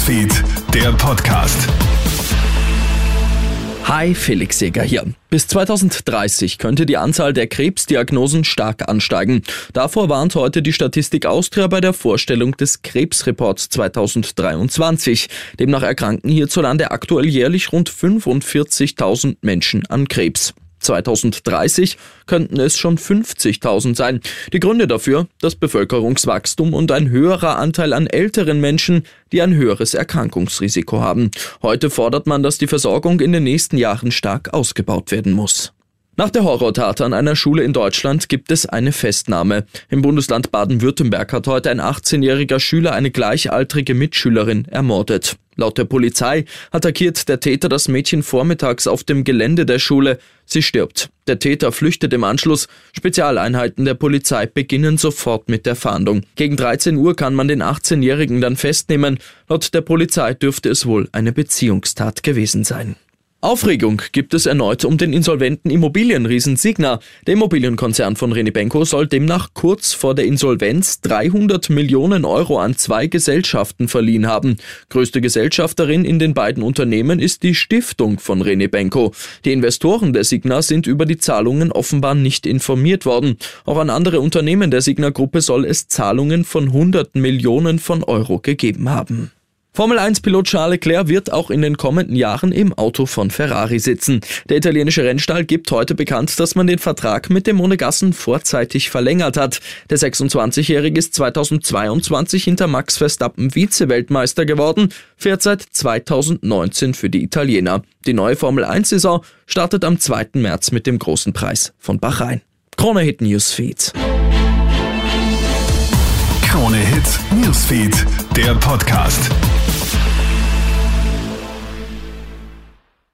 Newsfeed, der Podcast. Hi, Felix Seger hier. Bis 2030 könnte die Anzahl der Krebsdiagnosen stark ansteigen. Davor warnt heute die Statistik Austria bei der Vorstellung des Krebsreports 2023. Demnach erkranken hierzulande aktuell jährlich rund 45.000 Menschen an Krebs. 2030 könnten es schon 50.000 sein. Die Gründe dafür das Bevölkerungswachstum und ein höherer Anteil an älteren Menschen, die ein höheres Erkrankungsrisiko haben. Heute fordert man, dass die Versorgung in den nächsten Jahren stark ausgebaut werden muss. Nach der Horrortat an einer Schule in Deutschland gibt es eine Festnahme. Im Bundesland Baden-Württemberg hat heute ein 18-jähriger Schüler eine gleichaltrige Mitschülerin ermordet. Laut der Polizei attackiert der Täter das Mädchen vormittags auf dem Gelände der Schule. Sie stirbt. Der Täter flüchtet im Anschluss. Spezialeinheiten der Polizei beginnen sofort mit der Fahndung. Gegen 13 Uhr kann man den 18-Jährigen dann festnehmen. Laut der Polizei dürfte es wohl eine Beziehungstat gewesen sein. Aufregung gibt es erneut um den insolventen Immobilienriesen Signa. Der Immobilienkonzern von René Benko soll demnach kurz vor der Insolvenz 300 Millionen Euro an zwei Gesellschaften verliehen haben. Größte Gesellschafterin in den beiden Unternehmen ist die Stiftung von René Benko. Die Investoren der Signa sind über die Zahlungen offenbar nicht informiert worden. Auch an andere Unternehmen der Signa-Gruppe soll es Zahlungen von hunderten Millionen von Euro gegeben haben. Formel 1-Pilot Charles Leclerc wird auch in den kommenden Jahren im Auto von Ferrari sitzen. Der italienische Rennstall gibt heute bekannt, dass man den Vertrag mit dem Monegassen vorzeitig verlängert hat. Der 26-Jährige ist 2022 hinter Max Verstappen Vize-Weltmeister geworden, fährt seit 2019 für die Italiener. Die neue Formel 1-Saison startet am 2. März mit dem großen Preis von Bahrain. Krone Hit Newsfeed. Krone Hit Newsfeed, der Podcast.